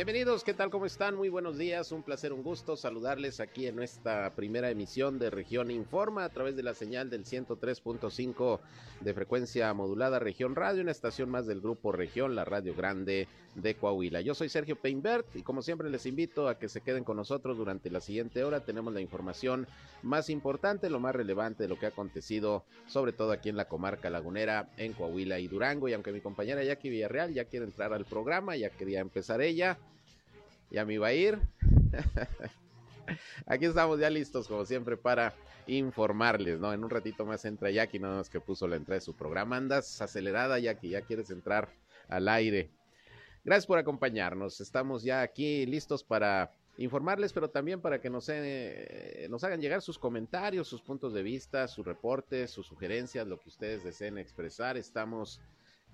Bienvenidos, ¿qué tal? ¿Cómo están? Muy buenos días, un placer, un gusto saludarles aquí en nuestra primera emisión de Región Informa a través de la señal del 103.5 de frecuencia modulada Región Radio, una estación más del grupo Región, la Radio Grande de Coahuila. Yo soy Sergio Peinbert y como siempre les invito a que se queden con nosotros durante la siguiente hora. Tenemos la información más importante, lo más relevante de lo que ha acontecido, sobre todo aquí en la comarca lagunera, en Coahuila y Durango. Y aunque mi compañera Jackie Villarreal ya quiere entrar al programa, ya quería empezar ella iba a ir. Aquí estamos ya listos, como siempre, para informarles, ¿no? En un ratito más entra Jackie, nada más que puso la entrada de su programa. Andas acelerada, Jackie, ya quieres entrar al aire. Gracias por acompañarnos. Estamos ya aquí listos para informarles, pero también para que nos, eh, nos hagan llegar sus comentarios, sus puntos de vista, sus reportes, sus sugerencias, lo que ustedes deseen expresar. Estamos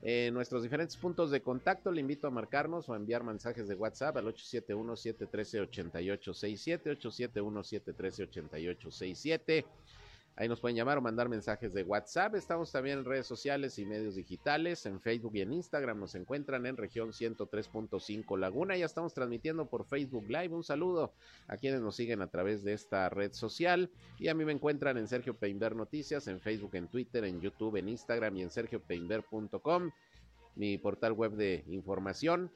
en nuestros diferentes puntos de contacto. Le invito a marcarnos o a enviar mensajes de WhatsApp al 871-713-8867, 871-713-8867. Ahí nos pueden llamar o mandar mensajes de WhatsApp. Estamos también en redes sociales y medios digitales. En Facebook y en Instagram nos encuentran en región 103.5 Laguna. Ya estamos transmitiendo por Facebook Live. Un saludo a quienes nos siguen a través de esta red social. Y a mí me encuentran en Sergio Peinber Noticias, en Facebook, en Twitter, en YouTube, en Instagram y en sergiopeinber.com, mi portal web de información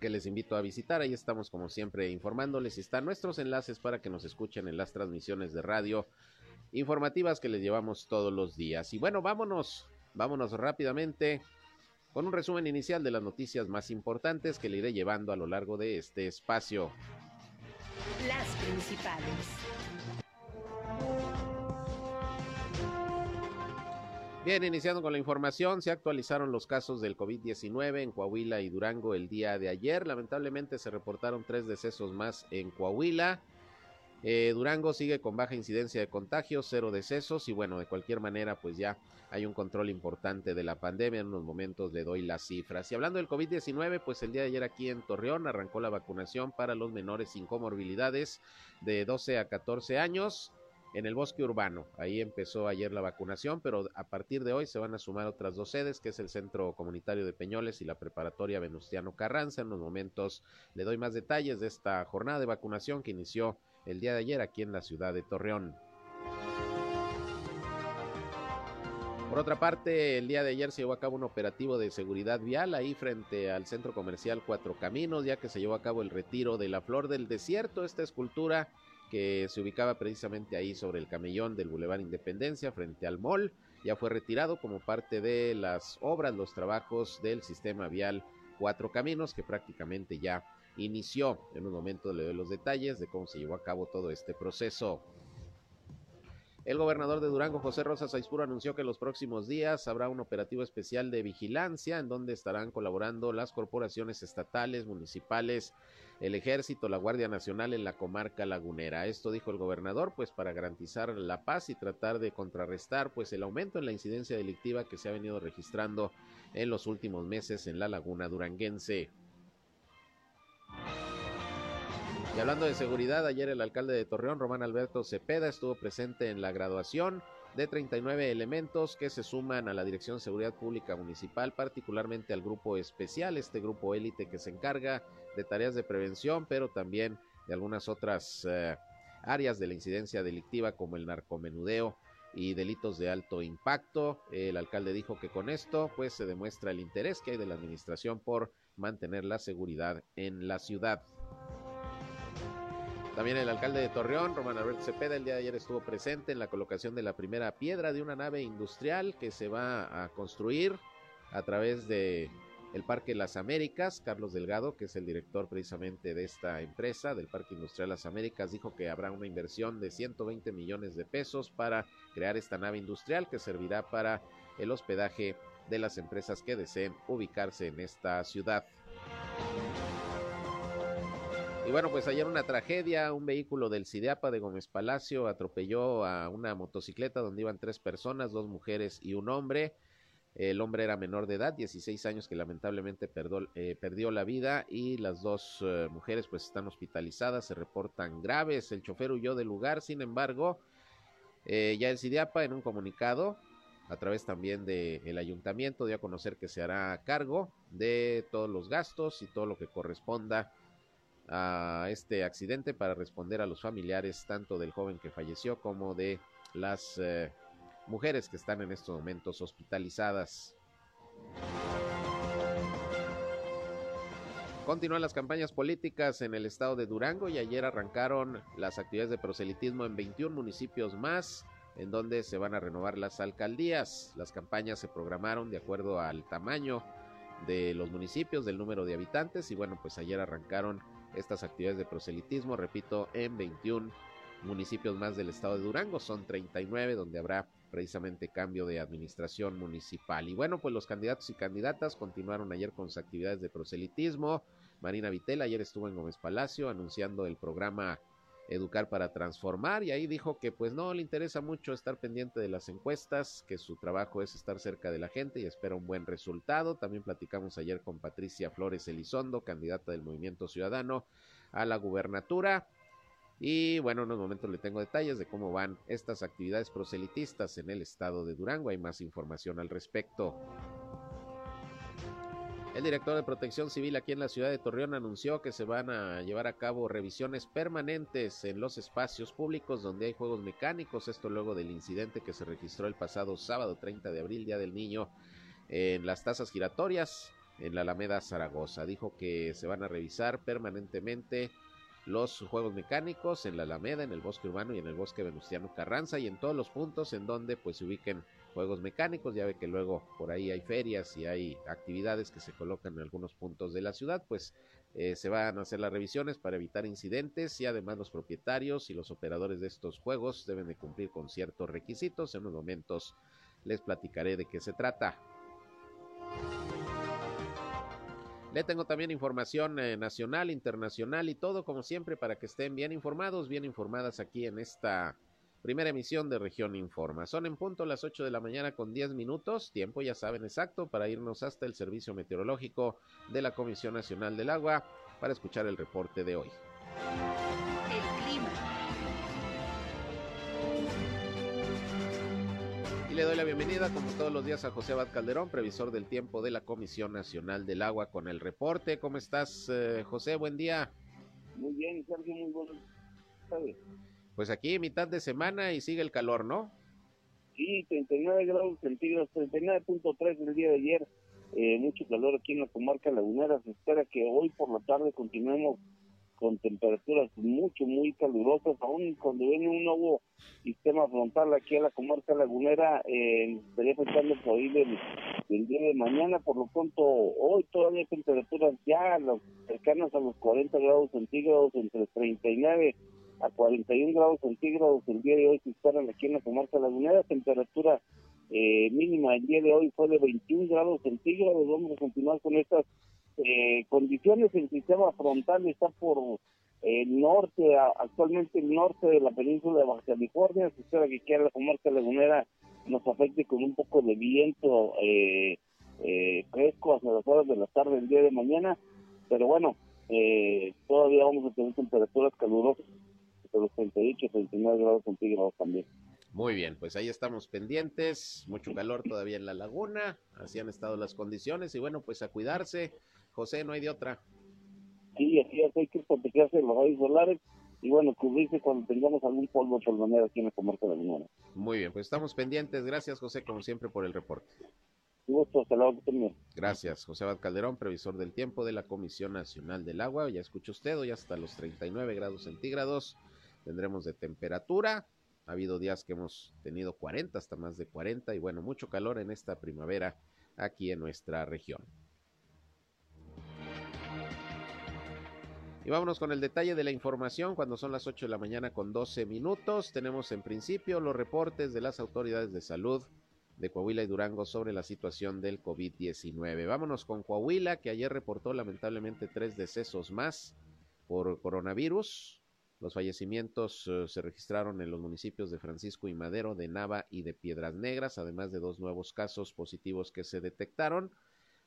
que les invito a visitar. Ahí estamos como siempre informándoles y están nuestros enlaces para que nos escuchen en las transmisiones de radio informativas que les llevamos todos los días. Y bueno, vámonos, vámonos rápidamente con un resumen inicial de las noticias más importantes que le iré llevando a lo largo de este espacio. Las principales. Bien, iniciando con la información, se actualizaron los casos del COVID-19 en Coahuila y Durango el día de ayer. Lamentablemente se reportaron tres decesos más en Coahuila eh, Durango sigue con baja incidencia de contagios, cero decesos y bueno, de cualquier manera pues ya hay un control importante de la pandemia. En unos momentos le doy las cifras. Y hablando del COVID-19, pues el día de ayer aquí en Torreón arrancó la vacunación para los menores sin comorbilidades de 12 a 14 años en el bosque urbano. Ahí empezó ayer la vacunación, pero a partir de hoy se van a sumar otras dos sedes, que es el Centro Comunitario de Peñoles y la Preparatoria Venustiano Carranza. En unos momentos le doy más detalles de esta jornada de vacunación que inició el día de ayer aquí en la ciudad de Torreón. Por otra parte, el día de ayer se llevó a cabo un operativo de seguridad vial ahí frente al centro comercial Cuatro Caminos, ya que se llevó a cabo el retiro de la Flor del Desierto, esta escultura que se ubicaba precisamente ahí sobre el camellón del Boulevard Independencia frente al mall, ya fue retirado como parte de las obras, los trabajos del sistema vial Cuatro Caminos, que prácticamente ya inició. En un momento le doy los detalles de cómo se llevó a cabo todo este proceso. El gobernador de Durango, José Rosa Saizpuro, anunció que en los próximos días habrá un operativo especial de vigilancia en donde estarán colaborando las corporaciones estatales, municipales, el ejército, la Guardia Nacional en la comarca lagunera. Esto dijo el gobernador, pues para garantizar la paz y tratar de contrarrestar pues el aumento en la incidencia delictiva que se ha venido registrando en los últimos meses en la laguna duranguense. Y hablando de seguridad, ayer el alcalde de Torreón, Román Alberto Cepeda, estuvo presente en la graduación de 39 elementos que se suman a la Dirección de Seguridad Pública Municipal, particularmente al grupo especial, este grupo élite que se encarga de tareas de prevención, pero también de algunas otras eh, áreas de la incidencia delictiva como el narcomenudeo y delitos de alto impacto. El alcalde dijo que con esto pues se demuestra el interés que hay de la administración por mantener la seguridad en la ciudad. También el alcalde de Torreón, Román Alberto Cepeda, el día de ayer estuvo presente en la colocación de la primera piedra de una nave industrial que se va a construir a través de el Parque Las Américas. Carlos Delgado, que es el director precisamente de esta empresa, del Parque Industrial Las Américas, dijo que habrá una inversión de 120 millones de pesos para crear esta nave industrial que servirá para el hospedaje de las empresas que deseen ubicarse en esta ciudad. Y bueno, pues ayer una tragedia, un vehículo del Cideapa de Gómez Palacio atropelló a una motocicleta donde iban tres personas, dos mujeres y un hombre. El hombre era menor de edad, 16 años, que lamentablemente eh, perdió la vida y las dos eh, mujeres pues están hospitalizadas, se reportan graves. El chofer huyó del lugar, sin embargo, eh, ya el CIDIAPA en un comunicado, a través también del ayuntamiento, dio a conocer que se hará cargo de todos los gastos y todo lo que corresponda a este accidente para responder a los familiares tanto del joven que falleció como de las mujeres que están en estos momentos hospitalizadas. Continúan las campañas políticas en el estado de Durango y ayer arrancaron las actividades de proselitismo en 21 municipios más, en donde se van a renovar las alcaldías. Las campañas se programaron de acuerdo al tamaño de los municipios, del número de habitantes y bueno, pues ayer arrancaron estas actividades de proselitismo, repito, en 21 municipios más del estado de Durango, son 39 donde habrá precisamente cambio de administración municipal. Y bueno, pues los candidatos y candidatas continuaron ayer con sus actividades de proselitismo. Marina Vitela ayer estuvo en Gómez Palacio anunciando el programa Educar para Transformar y ahí dijo que pues no le interesa mucho estar pendiente de las encuestas, que su trabajo es estar cerca de la gente y espera un buen resultado. También platicamos ayer con Patricia Flores Elizondo, candidata del Movimiento Ciudadano a la gubernatura. Y bueno, en unos momentos le tengo detalles de cómo van estas actividades proselitistas en el estado de Durango. Hay más información al respecto. El director de Protección Civil aquí en la ciudad de Torreón anunció que se van a llevar a cabo revisiones permanentes en los espacios públicos donde hay juegos mecánicos. Esto luego del incidente que se registró el pasado sábado 30 de abril, Día del Niño, en las tasas giratorias en la Alameda Zaragoza. Dijo que se van a revisar permanentemente los juegos mecánicos en la Alameda, en el bosque urbano y en el bosque Venustiano Carranza y en todos los puntos en donde pues se ubiquen juegos mecánicos. Ya ve que luego por ahí hay ferias y hay actividades que se colocan en algunos puntos de la ciudad, pues eh, se van a hacer las revisiones para evitar incidentes y además los propietarios y los operadores de estos juegos deben de cumplir con ciertos requisitos. En unos momentos les platicaré de qué se trata. Le tengo también información eh, nacional, internacional y todo como siempre para que estén bien informados, bien informadas aquí en esta primera emisión de Región Informa. Son en punto las 8 de la mañana con 10 minutos, tiempo ya saben exacto para irnos hasta el Servicio Meteorológico de la Comisión Nacional del Agua para escuchar el reporte de hoy. Y le doy la bienvenida, como todos los días, a José Abad Calderón, previsor del tiempo de la Comisión Nacional del Agua, con el reporte. ¿Cómo estás, eh, José? Buen día. Muy bien, Sergio, muy bueno. Pues aquí, mitad de semana y sigue el calor, ¿no? Sí, 39 grados centígrados, 39.3 el día de ayer. Eh, mucho calor aquí en la comarca lagunera. Se espera que hoy por la tarde continuemos con temperaturas mucho, muy calurosas, aún cuando viene un nuevo sistema frontal aquí a la comarca lagunera, eh, estaría pensando por ahí del, día de mañana, por lo pronto hoy todavía temperaturas ya cercanas a los 40 grados centígrados, entre 39 a 41 grados centígrados el día de hoy se esperan aquí en la comarca lagunera, temperatura eh, mínima el día de hoy fue de 21 grados centígrados, vamos a continuar con estas eh, condiciones, el sistema frontal está por el norte, actualmente el norte de la península de Baja California, se espera que quede la comarca lagunera nos afecte con un poco de viento eh, eh, fresco hacia las horas de la tarde el día de mañana, pero bueno, eh, todavía vamos a tener temperaturas calurosas los 38 39 grados centígrados también. Muy bien, pues ahí estamos pendientes, mucho calor todavía en la laguna, así han estado las condiciones y bueno, pues a cuidarse, José, no hay de otra. Sí, así es, hay que protegerse de los rayos solares y bueno, cubrirse cuando tengamos algún polvo por manera aquí en la comarca de la Muy bien, pues estamos pendientes. Gracias, José, como siempre, por el reporte. Gusto. Gracias, José Abad Calderón, previsor del tiempo de la Comisión Nacional del Agua. Ya escucha usted, hoy hasta los 39 grados centígrados tendremos de temperatura. Ha habido días que hemos tenido 40, hasta más de 40, y bueno, mucho calor en esta primavera aquí en nuestra región. Y vámonos con el detalle de la información cuando son las 8 de la mañana con 12 minutos. Tenemos en principio los reportes de las autoridades de salud de Coahuila y Durango sobre la situación del COVID-19. Vámonos con Coahuila, que ayer reportó lamentablemente tres decesos más por coronavirus. Los fallecimientos eh, se registraron en los municipios de Francisco y Madero, de Nava y de Piedras Negras, además de dos nuevos casos positivos que se detectaron.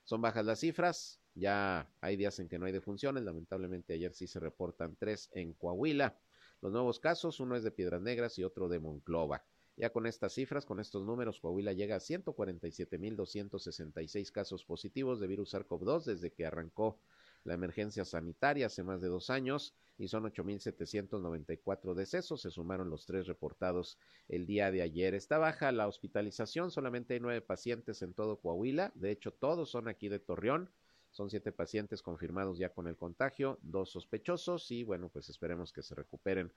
Son bajas las cifras, ya hay días en que no hay defunciones, lamentablemente ayer sí se reportan tres en Coahuila. Los nuevos casos, uno es de Piedras Negras y otro de Monclova. Ya con estas cifras, con estos números, Coahuila llega a 147.266 casos positivos de virus SARS-CoV-2 desde que arrancó la emergencia sanitaria hace más de dos años y son 8.794 decesos. Se sumaron los tres reportados el día de ayer. Está baja la hospitalización, solamente hay nueve pacientes en todo Coahuila. De hecho, todos son aquí de Torreón. Son siete pacientes confirmados ya con el contagio, dos sospechosos y bueno, pues esperemos que se recuperen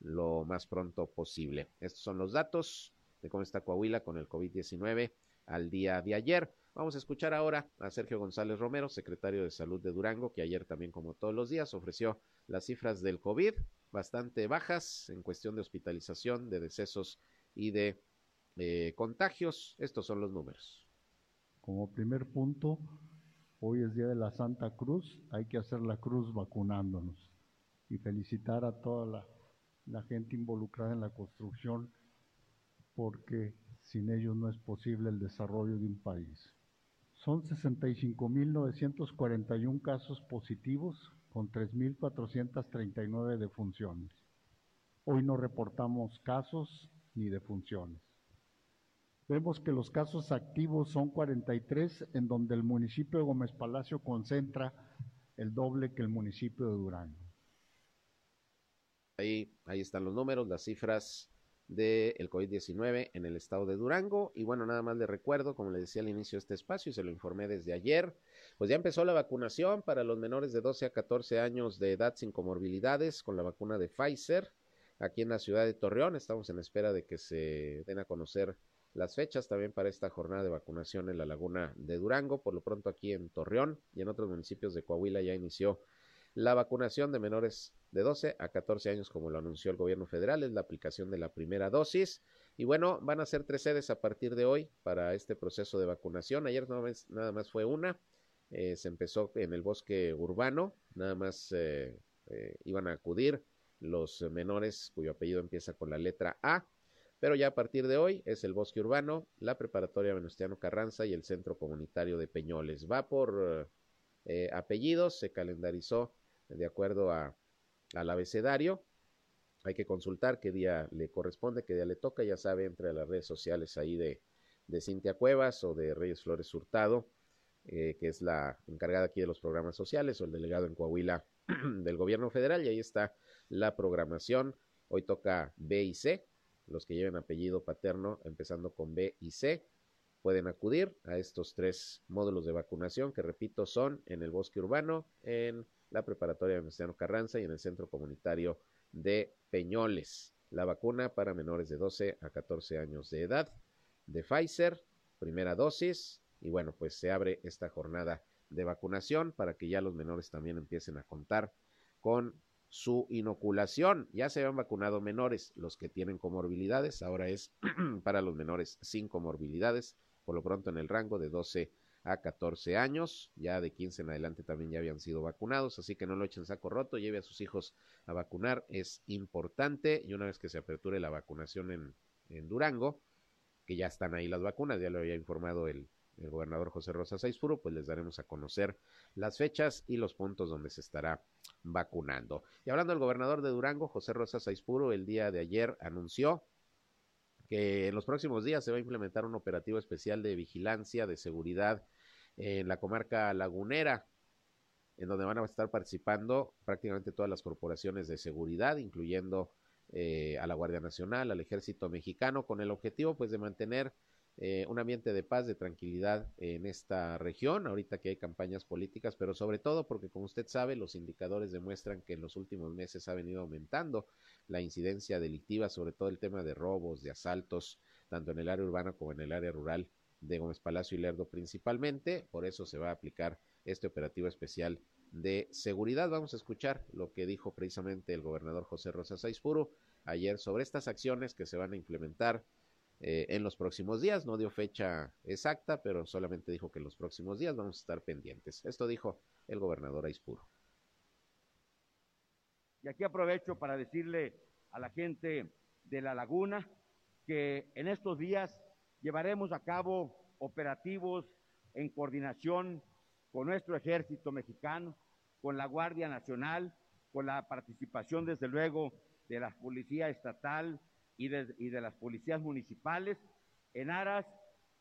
lo más pronto posible. Estos son los datos de cómo está Coahuila con el COVID-19 al día de ayer. Vamos a escuchar ahora a Sergio González Romero, secretario de Salud de Durango, que ayer también, como todos los días, ofreció las cifras del COVID bastante bajas en cuestión de hospitalización, de decesos y de eh, contagios. Estos son los números. Como primer punto, hoy es Día de la Santa Cruz, hay que hacer la cruz vacunándonos y felicitar a toda la, la gente involucrada en la construcción porque sin ellos no es posible el desarrollo de un país. Son 65.941 casos positivos con 3.439 defunciones. Hoy no reportamos casos ni defunciones. Vemos que los casos activos son 43, en donde el municipio de Gómez Palacio concentra el doble que el municipio de Durango. Ahí, ahí están los números, las cifras del COVID-19 en el estado de Durango. Y bueno, nada más le recuerdo, como le decía al inicio de este espacio y se lo informé desde ayer, pues ya empezó la vacunación para los menores de 12 a 14 años de edad sin comorbilidades con la vacuna de Pfizer. Aquí en la ciudad de Torreón estamos en espera de que se den a conocer las fechas también para esta jornada de vacunación en la laguna de Durango. Por lo pronto aquí en Torreón y en otros municipios de Coahuila ya inició la vacunación de menores de 12 a 14 años, como lo anunció el gobierno federal, es la aplicación de la primera dosis. Y bueno, van a ser tres sedes a partir de hoy para este proceso de vacunación. Ayer nada más, fue una. Eh, se empezó en el bosque urbano, nada más eh, eh, iban a acudir los menores cuyo apellido empieza con la letra A, pero ya a partir de hoy es el bosque urbano, la preparatoria Venustiano Carranza y el centro comunitario de Peñoles. Va por apellidos, se calendarizó de acuerdo a, al abecedario. Hay que consultar qué día le corresponde, qué día le toca. Ya sabe, entre las redes sociales ahí de, de Cintia Cuevas o de Reyes Flores Hurtado, eh, que es la encargada aquí de los programas sociales, o el delegado en Coahuila del gobierno federal. Y ahí está la programación. Hoy toca B y C, los que lleven apellido paterno, empezando con B y C pueden acudir a estos tres módulos de vacunación que repito son en el bosque urbano, en la preparatoria de Mestiano Carranza y en el centro comunitario de Peñoles. La vacuna para menores de 12 a 14 años de edad de Pfizer, primera dosis, y bueno, pues se abre esta jornada de vacunación para que ya los menores también empiecen a contar con su inoculación. Ya se han vacunado menores, los que tienen comorbilidades, ahora es para los menores sin comorbilidades, por lo pronto en el rango de 12 a 14 años, ya de 15 en adelante también ya habían sido vacunados, así que no lo echen saco roto, lleve a sus hijos a vacunar, es importante y una vez que se aperture la vacunación en, Durango, que ya están ahí las vacunas, ya lo había informado el, el gobernador José Rosa Saizpuro, pues les daremos a conocer las fechas y los puntos donde se estará vacunando. Y hablando del gobernador de Durango, José Rosa Saizpuro, el día de ayer anunció que en los próximos días se va a implementar un operativo especial de vigilancia, de seguridad en la comarca lagunera, en donde van a estar participando prácticamente todas las corporaciones de seguridad, incluyendo eh, a la Guardia Nacional, al Ejército Mexicano, con el objetivo pues de mantener eh, un ambiente de paz, de tranquilidad en esta región, ahorita que hay campañas políticas, pero sobre todo porque, como usted sabe, los indicadores demuestran que en los últimos meses ha venido aumentando la incidencia delictiva, sobre todo el tema de robos, de asaltos, tanto en el área urbana como en el área rural de Gómez Palacio y Lerdo principalmente. Por eso se va a aplicar este operativo especial de seguridad. Vamos a escuchar lo que dijo precisamente el gobernador José Rosa Saizpuro ayer sobre estas acciones que se van a implementar eh, en los próximos días. No dio fecha exacta, pero solamente dijo que en los próximos días vamos a estar pendientes. Esto dijo el gobernador Aispuro. Y aquí aprovecho para decirle a la gente de la laguna que en estos días llevaremos a cabo operativos en coordinación con nuestro ejército mexicano, con la Guardia Nacional, con la participación desde luego de la Policía Estatal y de, las policías municipales, en aras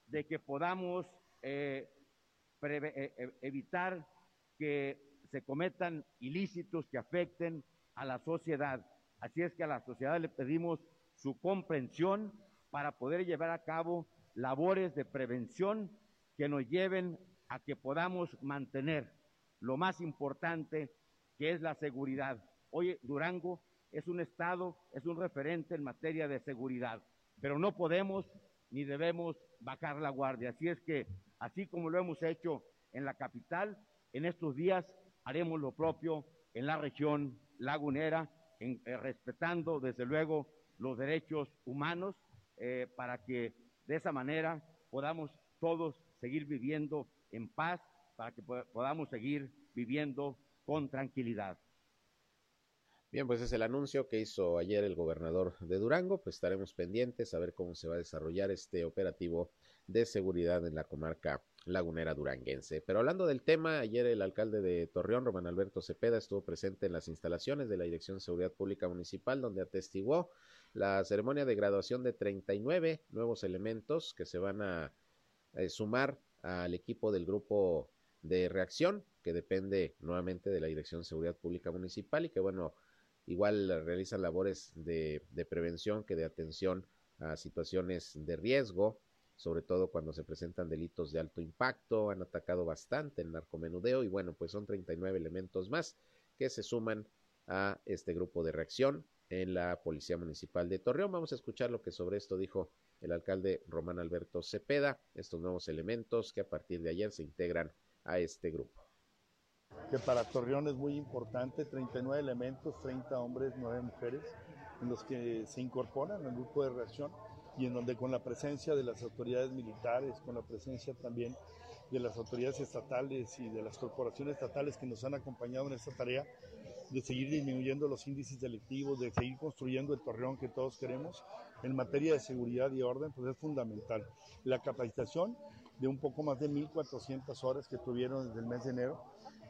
de que podamos eh, preve, eh, evitar que se cometan ilícitos que afecten a la sociedad. Así es que a la sociedad le pedimos su comprensión para poder llevar a cabo labores de prevención que nos lleven a que podamos mantener lo más importante que es la seguridad. Hoy Durango es un estado, es un referente en materia de seguridad, pero no podemos ni debemos bajar la guardia. Así es que, así como lo hemos hecho en la capital, en estos días haremos lo propio en la región lagunera, eh, respetando desde luego los derechos humanos eh, para que de esa manera podamos todos seguir viviendo en paz, para que podamos seguir viviendo con tranquilidad. Bien, pues es el anuncio que hizo ayer el gobernador de Durango, pues estaremos pendientes a ver cómo se va a desarrollar este operativo de seguridad en la comarca lagunera duranguense. Pero hablando del tema, ayer el alcalde de Torreón, Román Alberto Cepeda, estuvo presente en las instalaciones de la Dirección de Seguridad Pública Municipal, donde atestiguó la ceremonia de graduación de 39 nuevos elementos que se van a, a sumar al equipo del grupo de reacción, que depende nuevamente de la Dirección de Seguridad Pública Municipal y que bueno, igual realizan labores de, prevención que de atención a situaciones de riesgo, sobre todo cuando se presentan delitos de alto impacto, han atacado bastante el narcomenudeo y bueno, pues son 39 elementos más que se suman a este grupo de reacción en la Policía Municipal de Torreón. Vamos a escuchar lo que sobre esto dijo el alcalde Román Alberto Cepeda, estos nuevos elementos que a partir de ayer se integran a este grupo que para Torreón es muy importante, 39 elementos, 30 hombres, 9 mujeres, en los que se incorporan al grupo de reacción y en donde con la presencia de las autoridades militares, con la presencia también de las autoridades estatales y de las corporaciones estatales que nos han acompañado en esta tarea, de seguir disminuyendo los índices delictivos, de seguir construyendo el Torreón que todos queremos, en materia de seguridad y orden, pues es fundamental. La capacitación de un poco más de 1.400 horas que tuvieron desde el mes de enero,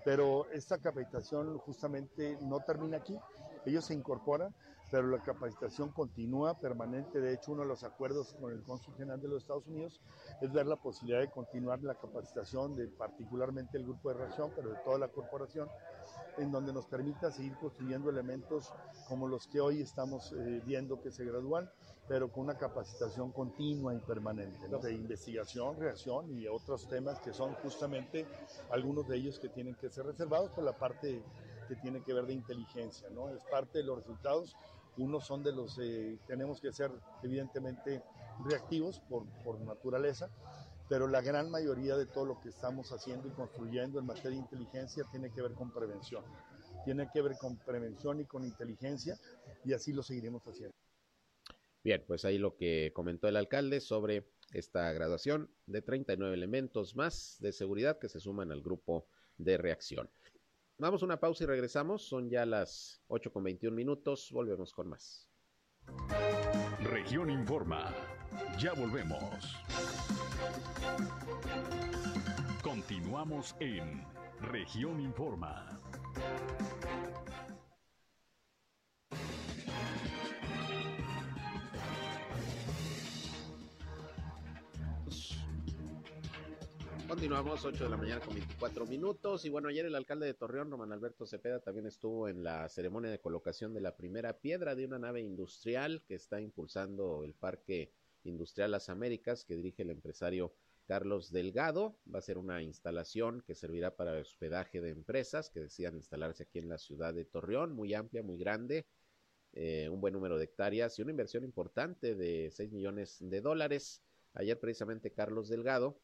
pero esta capacitación justamente no termina aquí. Ellos se incorporan, pero la capacitación continúa permanente. De hecho, uno de los acuerdos con el Cónsul General de los Estados Unidos es ver la posibilidad de continuar la capacitación de particularmente el grupo de reacción, pero de toda la corporación, en donde nos permita seguir construyendo elementos como los que hoy estamos eh, viendo que se gradúan, pero con una capacitación continua y permanente, ¿no? de investigación, reacción y otros temas que son justamente algunos de ellos que tienen que ser reservados por la parte que tiene que ver de inteligencia, ¿no? Es parte de los resultados. Unos son de los que eh, tenemos que ser evidentemente reactivos por, por naturaleza, pero la gran mayoría de todo lo que estamos haciendo y construyendo en materia de inteligencia tiene que ver con prevención. Tiene que ver con prevención y con inteligencia y así lo seguiremos haciendo. Bien, pues ahí lo que comentó el alcalde sobre esta graduación de 39 elementos más de seguridad que se suman al grupo de reacción. Vamos a una pausa y regresamos. Son ya las 8 con 21 minutos. Volvemos con más. Región Informa. Ya volvemos. Continuamos en Región Informa. Continuamos, 8 de la mañana con 24 minutos. Y bueno, ayer el alcalde de Torreón, Román Alberto Cepeda, también estuvo en la ceremonia de colocación de la primera piedra de una nave industrial que está impulsando el Parque Industrial Las Américas, que dirige el empresario Carlos Delgado. Va a ser una instalación que servirá para hospedaje de empresas que decidan instalarse aquí en la ciudad de Torreón, muy amplia, muy grande, eh, un buen número de hectáreas y una inversión importante de 6 millones de dólares. Ayer precisamente Carlos Delgado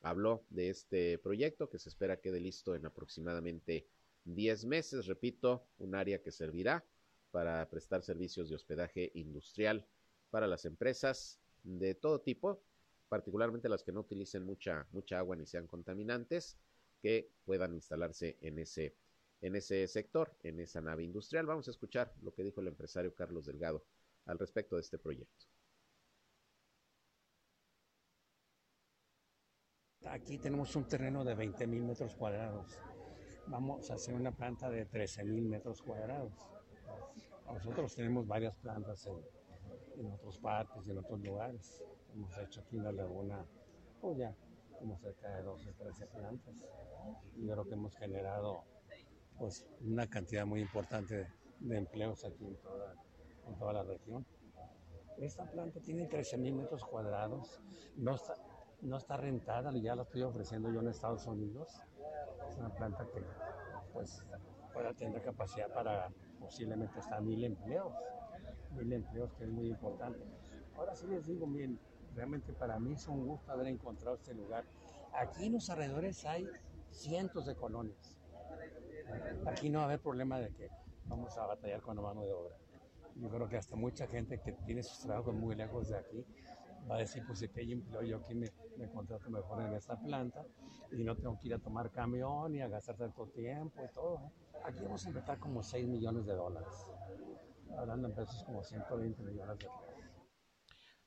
habló de este proyecto que se espera quede listo en aproximadamente 10 meses. Repito, un área que servirá para prestar servicios de hospedaje industrial para las empresas de todo tipo, particularmente las que no utilicen mucha, mucha agua ni sean contaminantes, que puedan instalarse en ese en ese sector, en esa nave industrial. Vamos a escuchar lo que dijo el empresario Carlos Delgado al respecto de este proyecto. Aquí tenemos un terreno de 20 mil metros cuadrados. Vamos a hacer una planta de 13 mil metros cuadrados. Nosotros tenemos varias plantas en, en otros parques en otros lugares. Hemos hecho aquí en la laguna, pues ya, como cerca de 12, 13 plantas. Y yo creo que hemos generado pues una cantidad muy importante de, de empleos aquí en toda, en toda la región. Esta planta tiene 13 mil metros cuadrados, no está, no está rentada, ya la estoy ofreciendo yo en Estados Unidos. Es una planta que pues pueda tener capacidad para posiblemente hasta mil empleos, mil empleos que es muy importante. Ahora sí les digo, bien, realmente para mí es un gusto haber encontrado este lugar. Aquí en los alrededores hay cientos de colonias. Aquí no va a haber problema de que vamos a batallar con la mano de obra. Yo creo que hasta mucha gente que tiene sus trabajos muy lejos de aquí va a decir, pues que hay empleo, yo aquí me, me contrato mejor en esta planta y no tengo que ir a tomar camión y a gastar tanto tiempo y todo. Aquí vamos a invertir como 6 millones de dólares, hablando en pesos como 120 millones de dólares.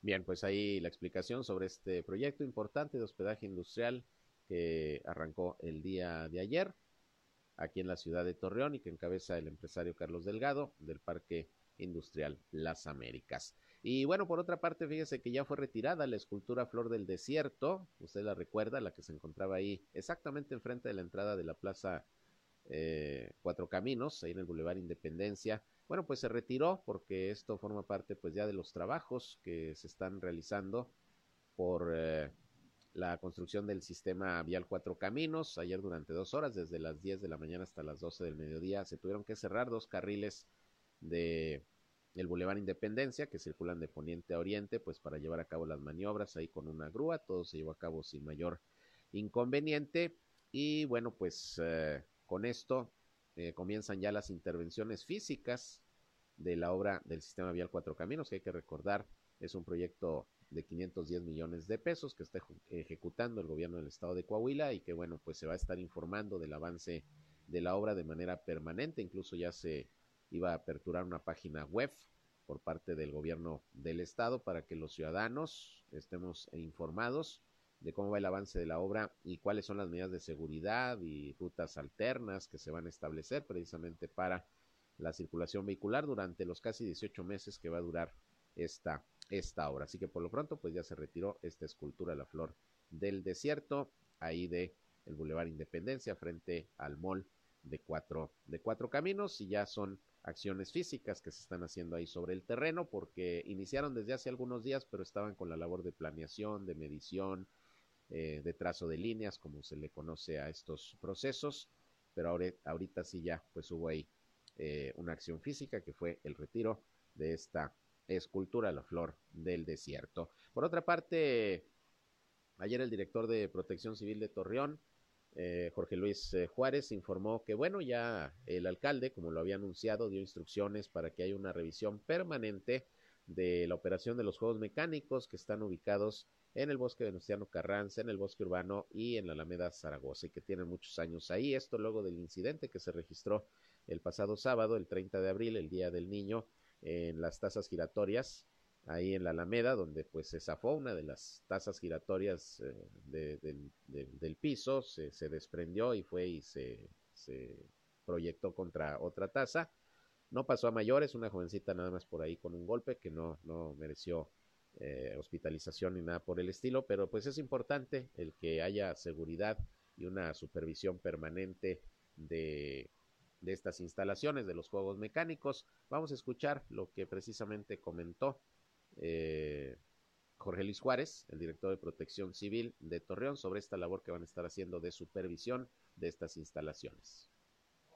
Bien, pues ahí la explicación sobre este proyecto importante de hospedaje industrial que arrancó el día de ayer aquí en la ciudad de Torreón y que encabeza el empresario Carlos Delgado del Parque Industrial Las Américas. Y bueno, por otra parte, fíjese que ya fue retirada la escultura Flor del Desierto, usted la recuerda, la que se encontraba ahí exactamente enfrente de la entrada de la Plaza eh, Cuatro Caminos, ahí en el Boulevard Independencia. Bueno, pues se retiró porque esto forma parte pues ya de los trabajos que se están realizando por eh, la construcción del sistema vial Cuatro Caminos. Ayer durante dos horas, desde las 10 de la mañana hasta las 12 del mediodía, se tuvieron que cerrar dos carriles de el Boulevard Independencia, que circulan de poniente a oriente, pues para llevar a cabo las maniobras ahí con una grúa, todo se llevó a cabo sin mayor inconveniente. Y bueno, pues eh, con esto eh, comienzan ya las intervenciones físicas de la obra del sistema vial Cuatro Caminos, que hay que recordar es un proyecto de 510 millones de pesos que está ejecutando el gobierno del estado de Coahuila y que bueno, pues se va a estar informando del avance de la obra de manera permanente, incluso ya se iba a aperturar una página web por parte del gobierno del estado para que los ciudadanos estemos informados de cómo va el avance de la obra y cuáles son las medidas de seguridad y rutas alternas que se van a establecer precisamente para la circulación vehicular durante los casi 18 meses que va a durar esta, esta obra. Así que por lo pronto pues ya se retiró esta escultura la flor del desierto ahí de el Boulevard Independencia frente al mall de cuatro, de cuatro caminos y ya son acciones físicas que se están haciendo ahí sobre el terreno porque iniciaron desde hace algunos días pero estaban con la labor de planeación, de medición, eh, de trazo de líneas como se le conoce a estos procesos pero ahora, ahorita sí ya pues hubo ahí eh, una acción física que fue el retiro de esta escultura la flor del desierto. Por otra parte, ayer el director de Protección Civil de Torreón eh, Jorge Luis eh, Juárez informó que, bueno, ya el alcalde, como lo había anunciado, dio instrucciones para que haya una revisión permanente de la operación de los juegos mecánicos que están ubicados en el bosque Venustiano Carranza, en el bosque urbano y en la Alameda Zaragoza, y que tienen muchos años ahí. Esto luego del incidente que se registró el pasado sábado, el 30 de abril, el Día del Niño, en las tasas giratorias ahí en la Alameda, donde pues se zafó una de las tasas giratorias eh, de, de, de, del piso, se, desprendió y fue y se, se proyectó contra otra taza. No pasó a mayores, una jovencita nada más por ahí con un golpe que no, no mereció eh, hospitalización ni nada por el estilo, pero pues es importante el que haya seguridad y una supervisión permanente de, de estas instalaciones de los juegos mecánicos. Vamos a escuchar lo que precisamente comentó eh, Jorge Luis Juárez, el director de Protección Civil de Torreón, sobre esta labor que van a estar haciendo de supervisión de estas instalaciones.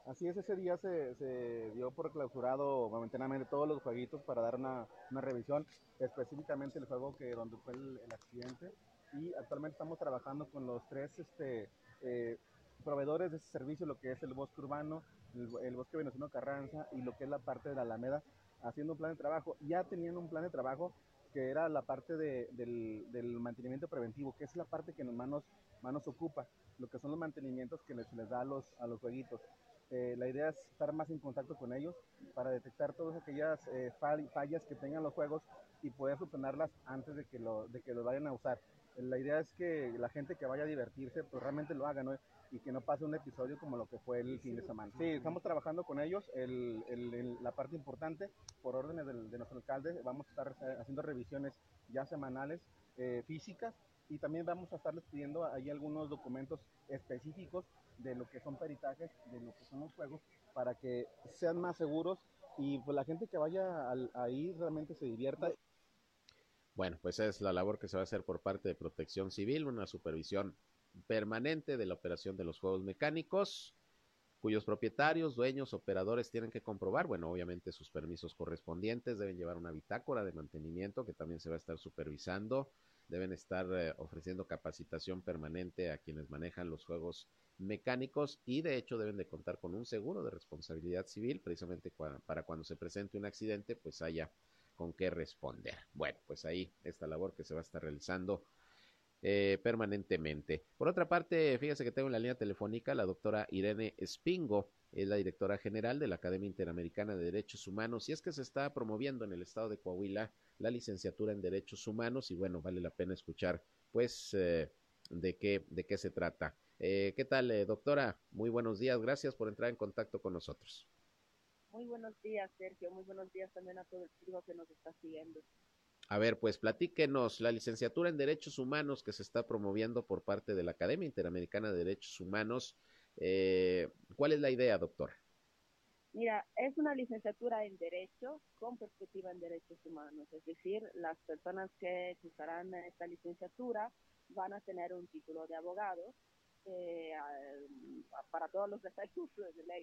Así es, ese día se, se dio por clausurado momentáneamente todos los jueguitos para dar una, una revisión, específicamente el juego que donde fue el, el, accidente. Y actualmente estamos trabajando con los tres este, eh, proveedores de ese servicio, lo que es el bosque urbano, el, el bosque venezolano Carranza y lo que es la parte de la Alameda, haciendo un plan de trabajo, ya teniendo un plan de trabajo que era la parte de, del, mantenimiento preventivo, que es la parte que nos, ocupa, lo que son los mantenimientos que les, les da a los, a los jueguitos. Eh, la idea es estar más en contacto con ellos para detectar todas aquellas eh, fallas que tengan los juegos y poder subsanarlas antes de que, lo, de que lo vayan a usar. La idea es que la gente que vaya a divertirse, pues realmente lo haga, ¿no? Y que no pase un episodio como lo que fue el fin de semana. Sí, estamos trabajando con ellos. El, el, la parte importante, por órdenes del, de nuestro alcalde, vamos a estar haciendo revisiones ya semanales eh, físicas y también vamos a estarles pidiendo ahí algunos documentos específicos de lo que son peritajes, de lo que son los juegos, para que sean más seguros y pues la gente que vaya ahí realmente se divierta. Bueno, pues es la labor que se va a hacer por parte de Protección Civil, una supervisión permanente de la operación de los juegos mecánicos, cuyos propietarios, dueños, operadores tienen que comprobar, bueno, obviamente sus permisos correspondientes, deben llevar una bitácora de mantenimiento que también se va a estar supervisando, deben estar eh, ofreciendo capacitación permanente a quienes manejan los juegos mecánicos y de hecho deben de contar con un seguro de responsabilidad civil precisamente para cuando se presente un accidente pues haya con qué responder. Bueno, pues ahí esta labor que se va a estar realizando eh, permanentemente. Por otra parte, fíjese que tengo en la línea telefónica la doctora Irene Espingo, es la directora general de la Academia Interamericana de Derechos Humanos, y es que se está promoviendo en el estado de Coahuila la licenciatura en Derechos Humanos, y bueno, vale la pena escuchar, pues, eh, de qué, de qué se trata. Eh, ¿Qué tal, doctora? Muy buenos días, gracias por entrar en contacto con nosotros. Muy buenos días, Sergio. Muy buenos días también a todo el público que nos está siguiendo. A ver, pues platíquenos la licenciatura en Derechos Humanos que se está promoviendo por parte de la Academia Interamericana de Derechos Humanos. Eh, ¿Cuál es la idea, doctora? Mira, es una licenciatura en Derecho con perspectiva en Derechos Humanos, es decir, las personas que usarán esta licenciatura van a tener un título de abogado eh, para todos los efectos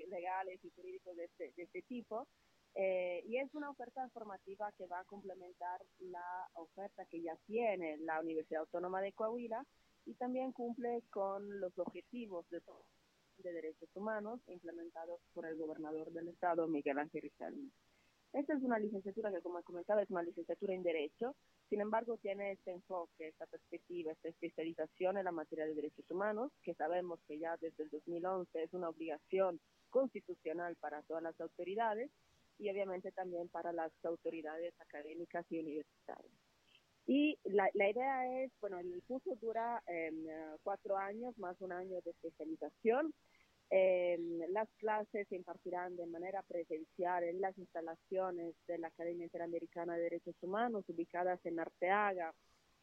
legales y jurídicos de este, de este tipo. Eh, y es una oferta formativa que va a complementar la oferta que ya tiene la Universidad Autónoma de Coahuila y también cumple con los objetivos de, de derechos humanos implementados por el gobernador del estado, Miguel Ángel Rizalmi. Esta es una licenciatura que, como he comentado, es una licenciatura en Derecho, sin embargo, tiene este enfoque, esta perspectiva, esta especialización en la materia de derechos humanos, que sabemos que ya desde el 2011 es una obligación constitucional para todas las autoridades y obviamente también para las autoridades académicas y universitarias. Y la, la idea es, bueno, el curso dura eh, cuatro años más un año de especialización eh, las clases se impartirán de manera presencial en las instalaciones de la Academia Interamericana de Derechos Humanos, ubicadas en Arteaga,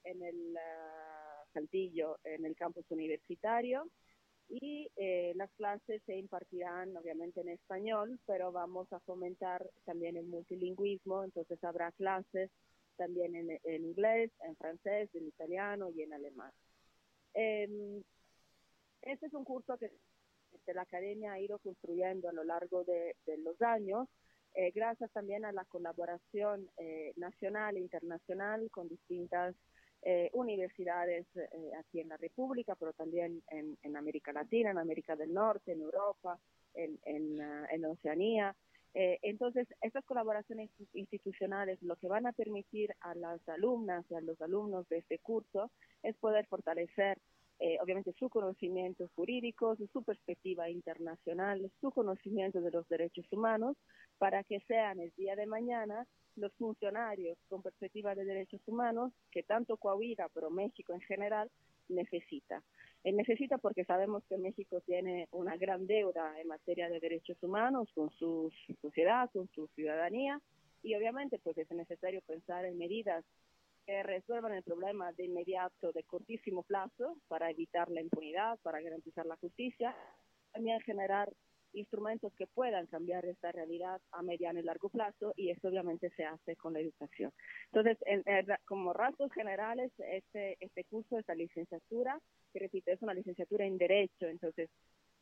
en el uh, Saltillo, en el campus universitario. Y eh, las clases se impartirán obviamente en español, pero vamos a fomentar también el multilingüismo, entonces habrá clases también en, inglés, en francés, en italiano y en alemán. Eh, este es un curso que este, la academia ha ido construyendo a lo largo de, los años, eh, gracias también a la colaboración eh, nacional e internacional con distintas eh, universidades aquí en la República, pero también en, América Latina, en América del Norte, en Europa, en, en Oceanía. entonces, estas colaboraciones institucionales lo que van a permitir a las alumnas y a los alumnos de este curso es poder fortalecer eh, obviamente su conocimiento jurídico, su perspectiva internacional, su conocimiento de los derechos humanos, para que sean el día de mañana los funcionarios con perspectiva de derechos humanos que tanto Coahuila, pero México en general, necesita. Eh, necesita porque sabemos que México tiene una gran deuda en materia de derechos humanos con su sociedad, con su ciudadanía, y obviamente pues es necesario pensar en medidas que resuelvan el problema de inmediato, de cortísimo plazo, para evitar la impunidad, para garantizar la justicia, también generar instrumentos que puedan cambiar esta realidad a mediano y largo plazo y eso obviamente se hace con la educación. Entonces, como rasgos generales, este, este curso, esta licenciatura, que repito, es una licenciatura en Derecho, entonces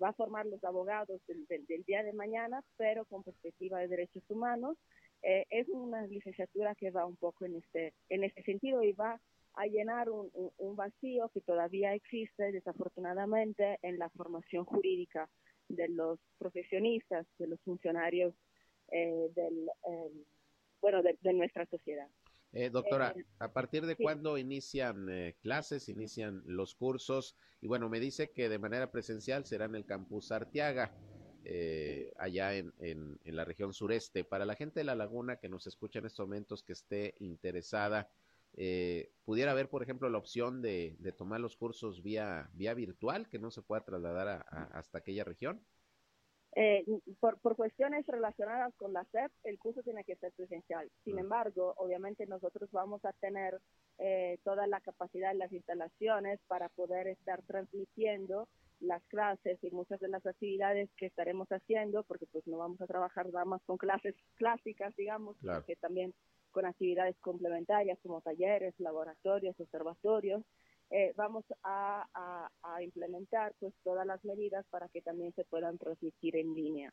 va a formar los abogados del, del día de mañana, pero con perspectiva de derechos humanos eh, es una licenciatura que va un poco en este, en este sentido y va a llenar un, un, vacío que todavía existe, desafortunadamente, en la formación jurídica de los profesionistas, de los funcionarios eh, del, eh, bueno, de, nuestra sociedad. doctora, ¿a partir de cuándo inician clases, inician los cursos? Y bueno, me dice que de manera presencial será en el campus Arteaga. Eh, allá en, en, en, la región sureste. Para la gente de la laguna que nos escucha en estos momentos, que esté interesada, eh, pudiera haber, por ejemplo, la opción de, de, tomar los cursos vía, vía virtual, que no se pueda trasladar a, a, hasta aquella región. Eh, por, por, cuestiones relacionadas con la SEP, el curso tiene que ser presencial. Sin mm. embargo, obviamente nosotros vamos a tener eh, toda la capacidad de las instalaciones para poder estar transmitiendo las clases y muchas de las actividades que estaremos haciendo, porque pues no vamos a trabajar nada más con clases clásicas, digamos, claro. que también con actividades complementarias como talleres, laboratorios, observatorios. Eh, vamos a, a, a, implementar pues todas las medidas para que también se puedan transmitir en línea.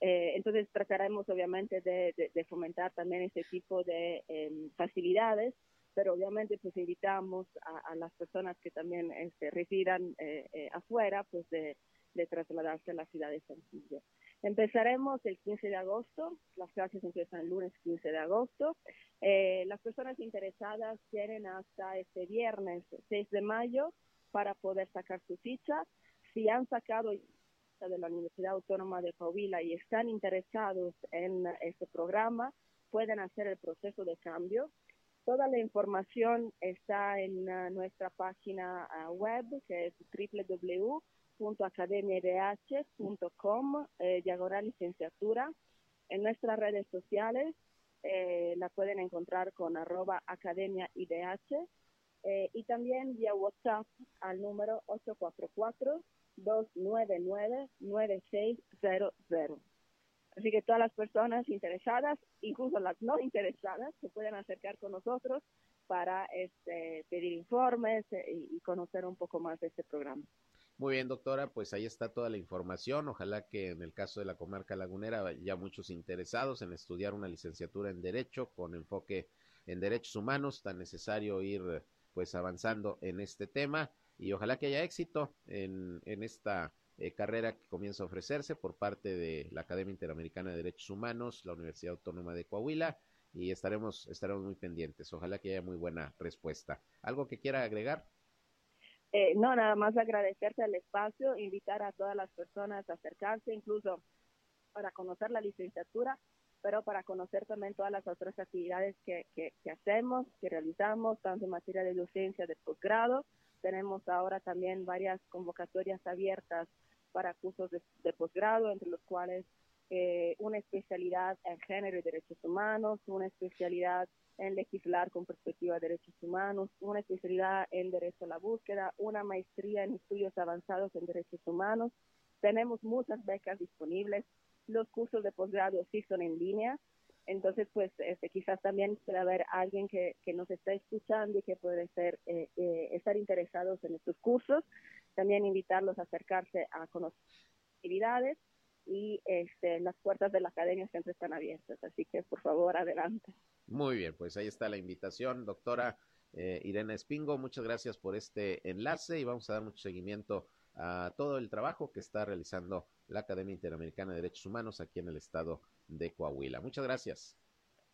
Eh, entonces trataremos obviamente de, de, de, fomentar también este tipo de eh, facilidades pero obviamente pues invitamos a, a las personas que también este, residan eh, eh, afuera pues de, de, trasladarse a la ciudad de Saltillo. Empezaremos el 15 de agosto, las clases empiezan el lunes 15 de agosto. Eh, las personas interesadas tienen hasta este viernes 6 de mayo para poder sacar su ficha. Si han sacado de la Universidad Autónoma de Coahuila y están interesados en este programa, pueden hacer el proceso de cambio Toda la información está en uh, nuestra página uh, web, que es www.academiaidh.com, eh, diagonal licenciatura. En nuestras redes sociales eh, la pueden encontrar con arroba academia IDH eh, y también vía WhatsApp al número 844-299-9600. Así que todas las personas interesadas, incluso las no interesadas, se pueden acercar con nosotros para este, pedir informes eh, y, y conocer un poco más de este programa. Muy bien, doctora, pues ahí está toda la información. Ojalá que en el caso de la comarca lagunera ya muchos interesados en estudiar una licenciatura en Derecho con enfoque en derechos humanos, tan necesario ir pues avanzando en este tema y ojalá que haya éxito en, en esta eh, carrera que comienza a ofrecerse por parte de la Academia Interamericana de Derechos Humanos, la Universidad Autónoma de Coahuila, y estaremos, estaremos muy pendientes. Ojalá que haya muy buena respuesta. ¿Algo que quiera agregar? Eh, no, nada más agradecerte el espacio, invitar a todas las personas a acercarse, incluso para conocer la licenciatura, pero para conocer también todas las otras actividades que, que, que hacemos, que realizamos, tanto en materia de docencia de posgrado. Tenemos ahora también varias convocatorias abiertas para cursos de, de posgrado, entre los cuales eh, una especialidad en género y derechos humanos, una especialidad en legislar con perspectiva de derechos humanos, una especialidad en derecho a la búsqueda, una maestría en estudios avanzados en derechos humanos. Tenemos muchas becas disponibles. Los cursos de posgrado sí son en línea. Entonces, pues este, quizás también pueda haber alguien que, que nos está escuchando y que puede ser, eh, eh, estar interesados en estos cursos. También invitarlos a acercarse a conocer actividades y este, las puertas de la academia siempre están abiertas. Así que, por favor, adelante. Muy bien, pues ahí está la invitación, doctora eh, Irene Espingo. Muchas gracias por este enlace y vamos a dar mucho seguimiento a todo el trabajo que está realizando la Academia Interamericana de Derechos Humanos aquí en el estado de Coahuila. Muchas gracias.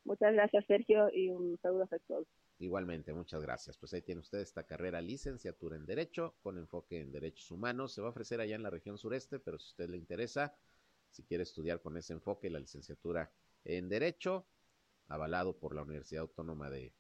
Muchas gracias, Sergio, y un saludo afectuoso. Igualmente, muchas gracias. Pues ahí tiene usted esta carrera licenciatura en Derecho con enfoque en Derechos Humanos. Se va a ofrecer allá en la región sureste, pero si a usted le interesa, si quiere estudiar con ese enfoque la licenciatura en Derecho, avalado por la Universidad Autónoma de,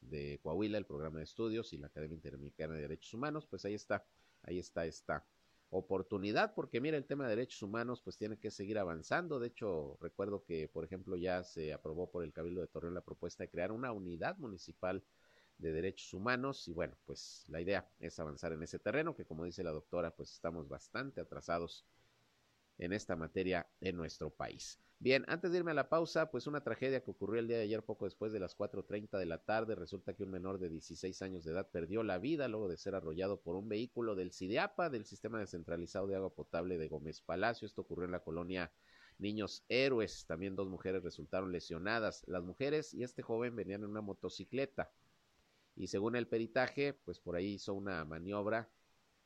de Coahuila, el programa de estudios y la Academia Interamericana de Derechos Humanos, pues ahí está, ahí está esta oportunidad, porque mira, el tema de derechos humanos pues tiene que seguir avanzando. De hecho, recuerdo que, por ejemplo, ya se aprobó por el Cabildo de Torreón la propuesta de crear una unidad municipal de derechos humanos y bueno, pues la idea es avanzar en ese terreno, que como dice la doctora, pues estamos bastante atrasados en esta materia en nuestro país. Bien, antes de irme a la pausa, pues una tragedia que ocurrió el día de ayer poco después de las 4.30 de la tarde. Resulta que un menor de 16 años de edad perdió la vida luego de ser arrollado por un vehículo del CIDEAPA, del Sistema Descentralizado de Agua Potable de Gómez Palacio. Esto ocurrió en la colonia Niños Héroes. También dos mujeres resultaron lesionadas. Las mujeres y este joven venían en una motocicleta. Y según el peritaje, pues por ahí hizo una maniobra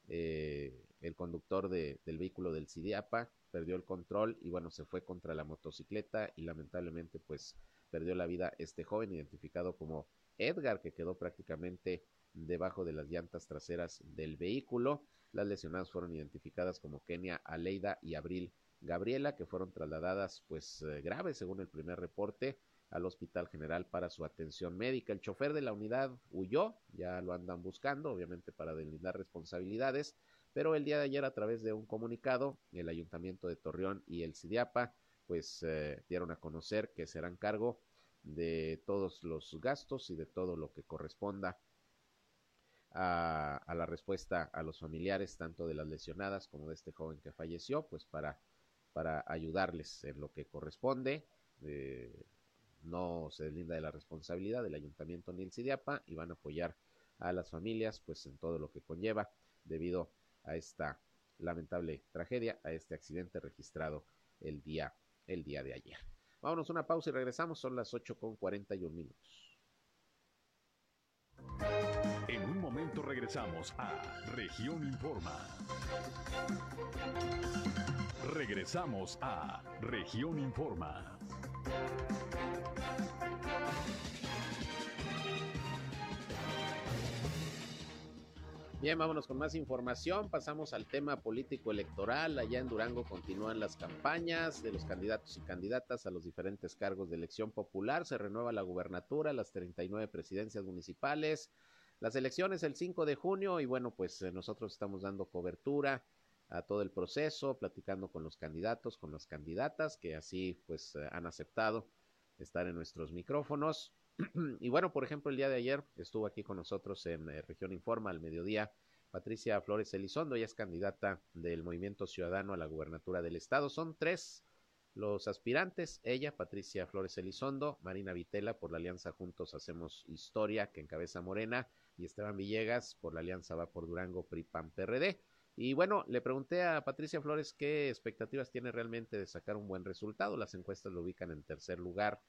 eh, el conductor de, del vehículo del CIDEAPA perdió el control y bueno, se fue contra la motocicleta y lamentablemente pues perdió la vida este joven identificado como Edgar que quedó prácticamente debajo de las llantas traseras del vehículo. Las lesionadas fueron identificadas como Kenia Aleida y Abril Gabriela, que fueron trasladadas pues eh, graves según el primer reporte al Hospital General para su atención médica. El chofer de la unidad huyó, ya lo andan buscando, obviamente para deslindar responsabilidades, pero el día de ayer a través de un comunicado, el Ayuntamiento de Torreón y el CIDIAPA pues eh, dieron a conocer que serán cargo de todos los gastos y de todo lo que corresponda a, la respuesta a los familiares, tanto de las lesionadas como de este joven que falleció, pues para, para ayudarles en lo que corresponde. Eh, no se deslinda de la responsabilidad del ayuntamiento ni el CIDIAPA y van a apoyar a las familias pues en todo lo que conlleva debido a esta lamentable tragedia, a este accidente registrado el día, el día de ayer. Vámonos una pausa y regresamos, son las 8 con 41 minutos. En un momento regresamos a Región Informa. Regresamos a Región Informa. Bien, vámonos con más información. Pasamos al tema político electoral. Allá en Durango continúan las campañas de los candidatos y candidatas a los diferentes cargos de elección popular. Se renueva la gubernatura, las 39 presidencias municipales. Las elecciones el 5 de junio y bueno, pues eh, nosotros estamos dando cobertura a todo el proceso, platicando con los candidatos, con las candidatas que así pues eh, han aceptado estar en nuestros micrófonos. y bueno, por ejemplo, el día de ayer estuvo aquí con nosotros en eh, Región Informa al mediodía Patricia Flores Elizondo, ella es candidata del Movimiento Ciudadano a la gubernatura del estado. Son tres los aspirantes, ella, Patricia Flores Elizondo, Marina Vitela por la Alianza Juntos Hacemos Historia, que encabeza Morena, y Esteban Villegas por la Alianza Va por Durango, PRI, PAN, PRD. Y bueno, le pregunté a Patricia Flores qué expectativas tiene realmente de sacar un buen resultado. Las encuestas lo ubican en tercer lugar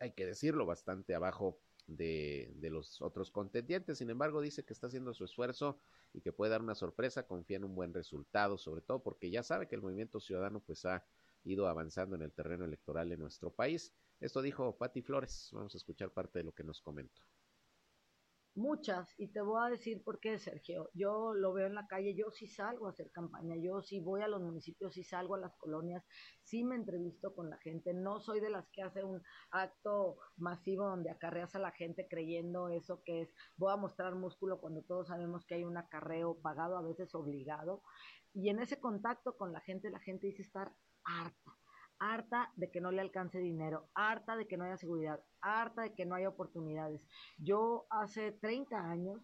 hay que decirlo, bastante abajo de, de, los otros contendientes. Sin embargo, dice que está haciendo su esfuerzo y que puede dar una sorpresa, confía en un buen resultado, sobre todo porque ya sabe que el movimiento ciudadano pues ha ido avanzando en el terreno electoral en nuestro país. Esto dijo Patti Flores. Vamos a escuchar parte de lo que nos comentó muchas, y te voy a decir por qué, Sergio. Yo lo veo en la calle, yo sí salgo a hacer campaña, yo sí voy a los municipios, sí salgo a las colonias, sí me entrevisto con la gente, no soy de las que hace un acto masivo donde acarreas a la gente creyendo eso que es, voy a mostrar músculo cuando todos sabemos que hay un acarreo pagado, a veces obligado, y en ese contacto con la gente, la gente dice estar harta harta de que no le alcance dinero, harta de que no haya seguridad, harta de que no haya oportunidades. Yo hace 30 años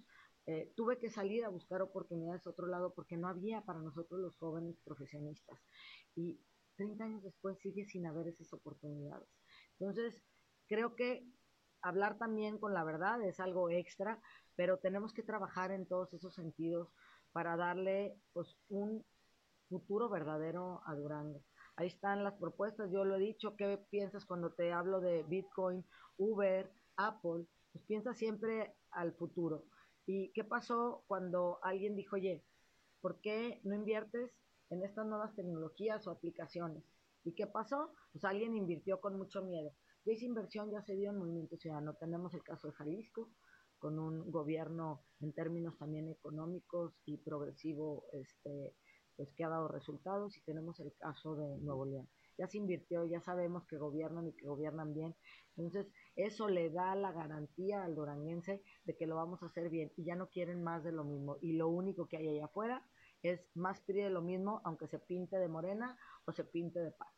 eh, tuve que salir a buscar oportunidades a otro lado porque no había para nosotros los jóvenes profesionistas. Y 30 años después sigue sin haber esas oportunidades. Entonces, creo que hablar también con la verdad es algo extra, pero tenemos que trabajar en todos esos sentidos para darle pues un futuro verdadero a Durango. Ahí están las propuestas, yo lo he dicho, ¿qué piensas cuando te hablo de Bitcoin, Uber, Apple? Pues piensa siempre al futuro. ¿Y qué pasó cuando alguien dijo, oye, ¿por qué no inviertes en estas nuevas tecnologías o aplicaciones? ¿Y qué pasó? Pues alguien invirtió con mucho miedo. Y esa inversión ya se dio en Movimiento Ciudadano. Tenemos el caso de Jalisco, con un gobierno en términos también económicos y progresivo este, pues que ha dado resultados y tenemos el caso de Nuevo León. Ya se invirtió, ya sabemos que gobiernan y que gobiernan bien. Entonces, eso le da la garantía al duranguense de que lo vamos a hacer bien y ya no quieren más de lo mismo. Y lo único que hay allá afuera es más PRI de lo mismo, aunque se pinte de morena o se pinte de paz.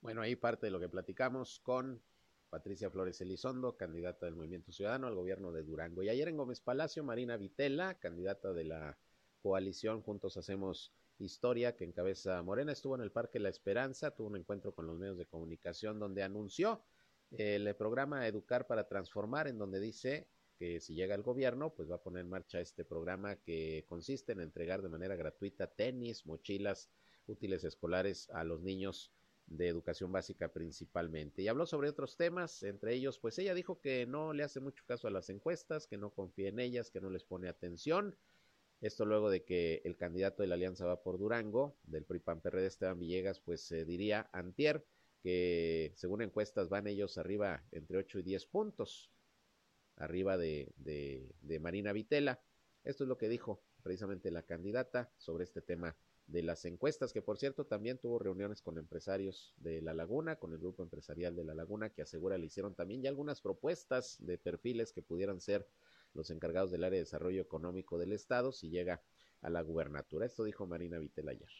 Bueno, ahí parte de lo que platicamos con Patricia Flores Elizondo, candidata del Movimiento Ciudadano al gobierno de Durango. Y ayer en Gómez Palacio, Marina Vitela, candidata de la coalición Juntos Hacemos Historia que encabeza Morena. Estuvo en el Parque La Esperanza, tuvo un encuentro con los medios de comunicación donde anunció el programa Educar para Transformar, en donde dice que si llega al gobierno, pues va a poner en marcha este programa que consiste en entregar de manera gratuita tenis, mochilas, útiles escolares a los niños de educación básica principalmente. Y habló sobre otros temas, entre ellos, pues ella dijo que no le hace mucho caso a las encuestas, que no confía en ellas, que no les pone atención, esto luego de que el candidato de la Alianza va por Durango, del PRI-PAN-PRD Esteban Villegas, pues se diría antier que según encuestas van ellos arriba entre 8 y 10 puntos, arriba de, de, de Marina Vitela. Esto es lo que dijo precisamente la candidata sobre este tema de las encuestas, que por cierto también tuvo reuniones con empresarios de La Laguna, con el grupo empresarial de La Laguna, que asegura le hicieron también ya algunas propuestas de perfiles que pudieran ser los encargados del área de desarrollo económico del Estado si llega a la gubernatura. Esto dijo Marina Vitel ayer.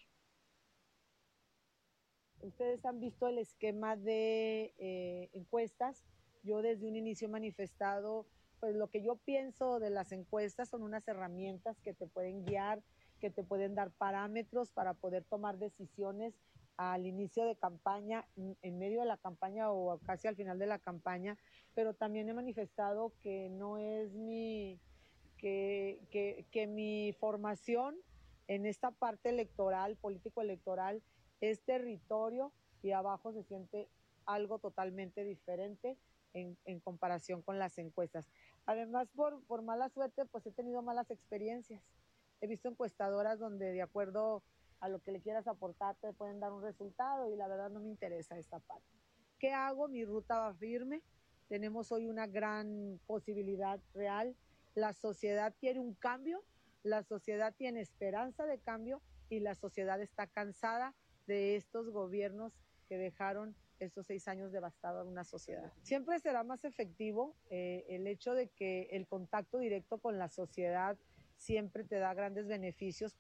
Ustedes han visto el esquema de eh, encuestas. Yo desde un inicio he manifestado, pues lo que yo pienso de las encuestas son unas herramientas que te pueden guiar, que te pueden dar parámetros para poder tomar decisiones al inicio de campaña, en medio de la campaña o casi al final de la campaña, pero también he manifestado que no es mi, que, que, que mi formación en esta parte electoral, político-electoral, es territorio y abajo se siente algo totalmente diferente en, en comparación con las encuestas. Además, por, por mala suerte, pues he tenido malas experiencias. He visto encuestadoras donde de acuerdo a lo que le quieras aportar te pueden dar un resultado y la verdad no me interesa esta parte. ¿Qué hago? Mi ruta va firme. Tenemos hoy una gran posibilidad real. La sociedad quiere un cambio, la sociedad tiene esperanza de cambio y la sociedad está cansada de estos gobiernos que dejaron estos seis años devastados a una sociedad. Siempre será más efectivo eh, el hecho de que el contacto directo con la sociedad siempre te da grandes beneficios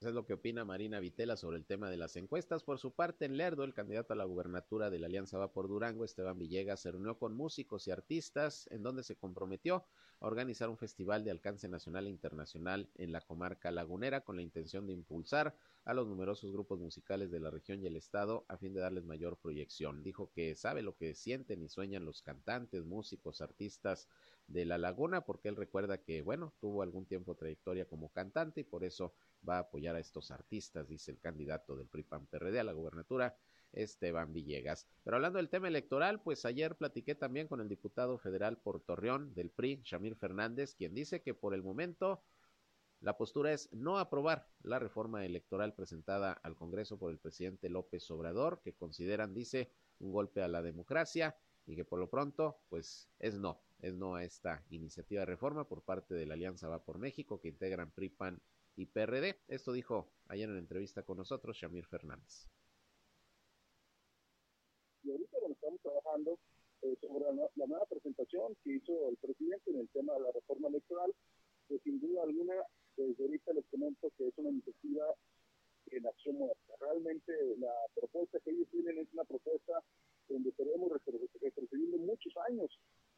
es lo que opina Marina Vitela sobre el tema de las encuestas. Por su parte, en Lerdo, el candidato a la gubernatura de la Alianza Va por Durango, Esteban Villegas, se reunió con músicos y artistas en donde se comprometió a organizar un festival de alcance nacional e internacional en la comarca lagunera con la intención de impulsar a los numerosos grupos musicales de la región y el estado a fin de darles mayor proyección. Dijo que sabe lo que sienten y sueñan los cantantes, músicos, artistas de la laguna, porque él recuerda que, bueno, tuvo algún tiempo trayectoria como cantante y por eso va a apoyar a estos artistas, dice el candidato del PRI-PAN-PRD a la gubernatura, Esteban Villegas. Pero hablando del tema electoral, pues ayer platiqué también con el diputado federal por Torreón del PRI, Shamir Fernández, quien dice que por el momento la postura es no aprobar la reforma electoral presentada al Congreso por el presidente López Obrador, que consideran, dice, un golpe a la democracia y que por lo pronto, pues es no, es no a esta iniciativa de reforma por parte de la Alianza Va por México, que integran PRI, PAN y PRD. Esto dijo ayer en la entrevista con nosotros Shamir Fernández. Y ahorita bueno, estamos trabajando eh, sobre la, la, nueva presentación que hizo el presidente en el tema de la reforma electoral, que sin duda alguna, desde ahorita les comento que es una iniciativa en acción muerta. Realmente la propuesta que ellos tienen es una propuesta donde estaremos retrocediendo muchos años,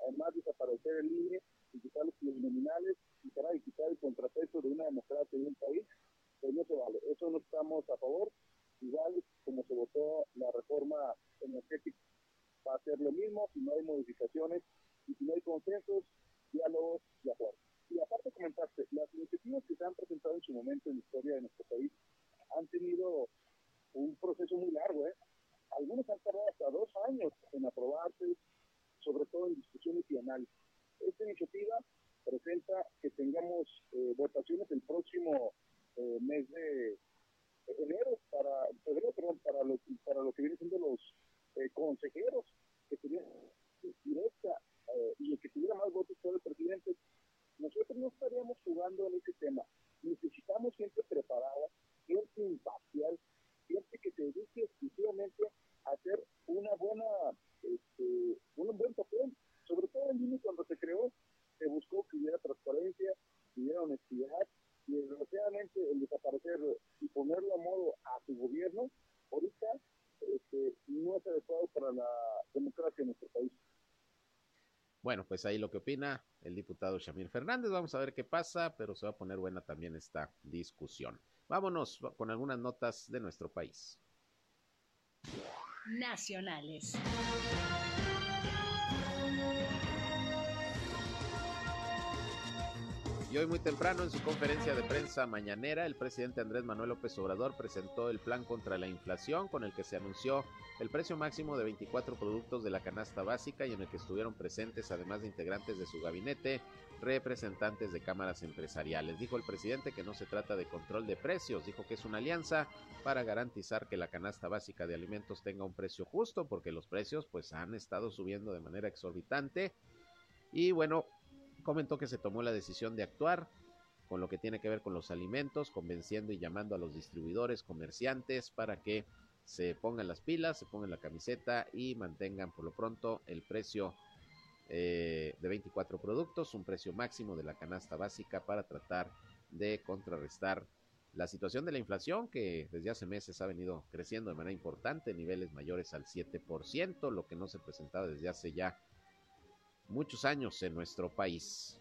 además de desaparecer el INE y quitar los nominales y quitar el contrapeso de una democracia de un país, pues no se vale. Eso no estamos a favor, igual como se votó la reforma energética. Va a ser lo mismo si no hay modificaciones y si no hay consensos, diálogos y acuerdos. Y aparte comentaste, las iniciativas que se han presentado en su momento en la historia de nuestro país han tenido un proceso muy largo, ¿eh? Algunos han tardado hasta dos años en aprobarse, sobre todo en discusiones y análisis. Esta iniciativa presenta que tengamos eh, votaciones el próximo eh, mes de enero para febrero, perdón, para lo, para lo que vienen siendo los eh, consejeros que tuvieran directa eh, y el que tuviera más votos por el presidente, nosotros no estaríamos jugando en ese tema. Necesitamos gente preparada, gente imparcial, gente que se dedique exclusivamente a hacer una buena, este, un buen papel, sobre todo en línea cuando se creó, se buscó que hubiera transparencia, que hubiera honestidad, y desgraciadamente el desaparecer y ponerlo a modo a su gobierno, ahorita este, no es adecuado para la democracia en nuestro país. Bueno, pues ahí lo que opina el diputado Shamir Fernández. Vamos a ver qué pasa, pero se va a poner buena también esta discusión. Vámonos con algunas notas de nuestro país. Nacionales. Y hoy muy temprano en su conferencia de prensa mañanera, el presidente Andrés Manuel López Obrador presentó el plan contra la inflación con el que se anunció el precio máximo de 24 productos de la canasta básica y en el que estuvieron presentes, además de integrantes de su gabinete, representantes de cámaras empresariales. Dijo el presidente que no se trata de control de precios, dijo que es una alianza para garantizar que la canasta básica de alimentos tenga un precio justo, porque los precios pues han estado subiendo de manera exorbitante. Y bueno, comentó que se tomó la decisión de actuar con lo que tiene que ver con los alimentos, convenciendo y llamando a los distribuidores, comerciantes para que se pongan las pilas, se pongan la camiseta y mantengan por lo pronto el precio eh, de 24 productos, un precio máximo de la canasta básica para tratar de contrarrestar la situación de la inflación que desde hace meses ha venido creciendo de manera importante, niveles mayores al 7%, lo que no se presentaba desde hace ya muchos años en nuestro país.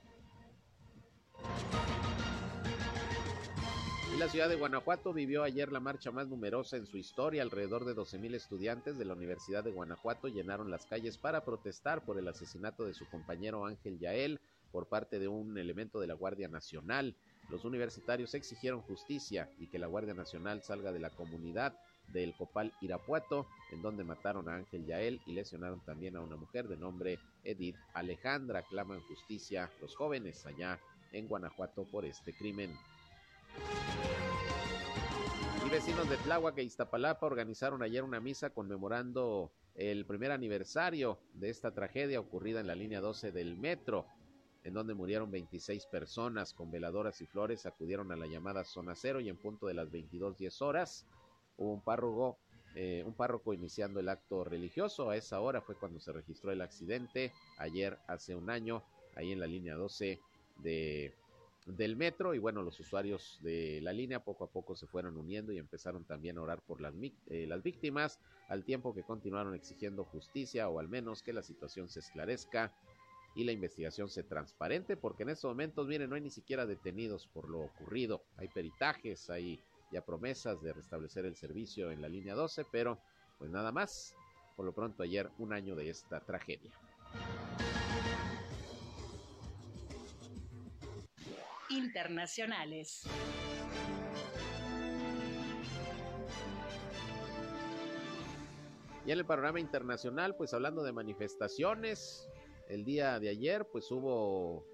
La ciudad de Guanajuato vivió ayer la marcha más numerosa en su historia. Alrededor de 12.000 estudiantes de la Universidad de Guanajuato llenaron las calles para protestar por el asesinato de su compañero Ángel Yael por parte de un elemento de la Guardia Nacional. Los universitarios exigieron justicia y que la Guardia Nacional salga de la comunidad del Copal Irapuato, en donde mataron a Ángel Yael y lesionaron también a una mujer de nombre Edith Alejandra. Claman justicia los jóvenes allá en Guanajuato por este crimen. Y vecinos de Tláhuac e Iztapalapa organizaron ayer una misa conmemorando el primer aniversario de esta tragedia ocurrida en la línea 12 del metro en donde murieron 26 personas con veladoras y flores, acudieron a la llamada zona cero y en punto de las 22.10 horas hubo un párroco, eh, un párroco iniciando el acto religioso. A esa hora fue cuando se registró el accidente, ayer hace un año, ahí en la línea 12 de, del metro. Y bueno, los usuarios de la línea poco a poco se fueron uniendo y empezaron también a orar por las, eh, las víctimas, al tiempo que continuaron exigiendo justicia o al menos que la situación se esclarezca y la investigación se transparente, porque en estos momentos, miren, no hay ni siquiera detenidos por lo ocurrido. Hay peritajes, hay ya promesas de restablecer el servicio en la línea 12, pero pues nada más. Por lo pronto ayer un año de esta tragedia. Internacionales. Y en el panorama internacional, pues hablando de manifestaciones, el día de ayer pues hubo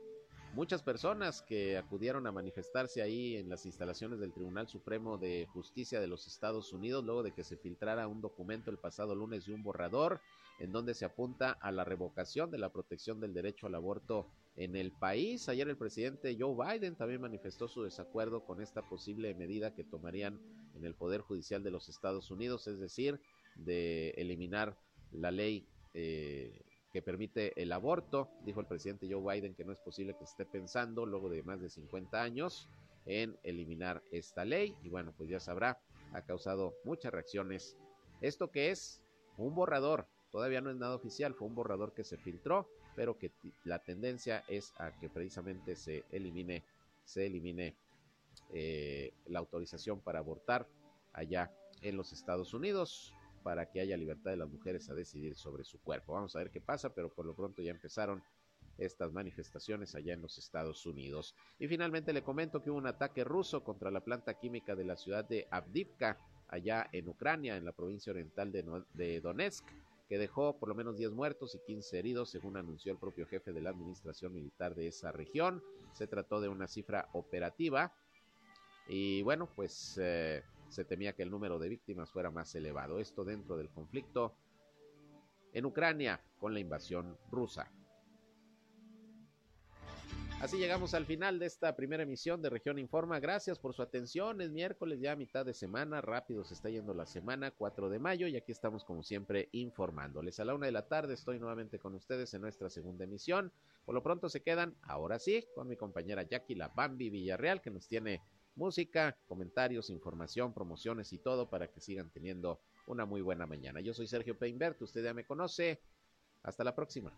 muchas personas que acudieron a manifestarse ahí en las instalaciones del Tribunal Supremo de Justicia de los Estados Unidos luego de que se filtrara un documento el pasado lunes de un borrador en donde se apunta a la revocación de la protección del derecho al aborto en el país. Ayer el presidente Joe Biden también manifestó su desacuerdo con esta posible medida que tomarían en el Poder Judicial de los Estados Unidos, es decir, de eliminar la ley eh, que permite el aborto. Dijo el presidente Joe Biden que no es posible que esté pensando, luego de más de 50 años, en eliminar esta ley. Y bueno, pues ya sabrá, ha causado muchas reacciones. Esto que es un borrador, todavía no es nada oficial, fue un borrador que se filtró, pero que la tendencia es a que precisamente se elimine, se elimine eh, la autorización para abortar allá en los Estados Unidos para que haya libertad de las mujeres a decidir sobre su cuerpo. Vamos a ver qué pasa, pero por lo pronto ya empezaron estas manifestaciones allá en los Estados Unidos. Y finalmente le comento que hubo un ataque ruso contra la planta química de la ciudad de Avdivka, allá en Ucrania, en la provincia oriental de, Donetsk, que dejó por lo menos 10 muertos y 15 heridos, según anunció el propio jefe de la administración militar de esa región. Se trató de una cifra operativa. Y bueno, pues eh, se temía que el número de víctimas fuera más elevado. Esto dentro del conflicto en Ucrania con la invasión rusa. Así llegamos al final de esta primera emisión de Región Informa. Gracias por su atención. Es miércoles ya mitad de semana. Rápido se está yendo la semana, 4 de mayo. Y aquí estamos como siempre informándoles. A la una de la tarde estoy nuevamente con ustedes en nuestra segunda emisión. Por lo pronto se quedan, ahora sí, con mi compañera Jackie La Bambi Villarreal que nos tiene música, comentarios, información, promociones y todo para que sigan teniendo una muy buena mañana. Yo soy Sergio Peinbert, usted ya me conoce. Hasta la próxima.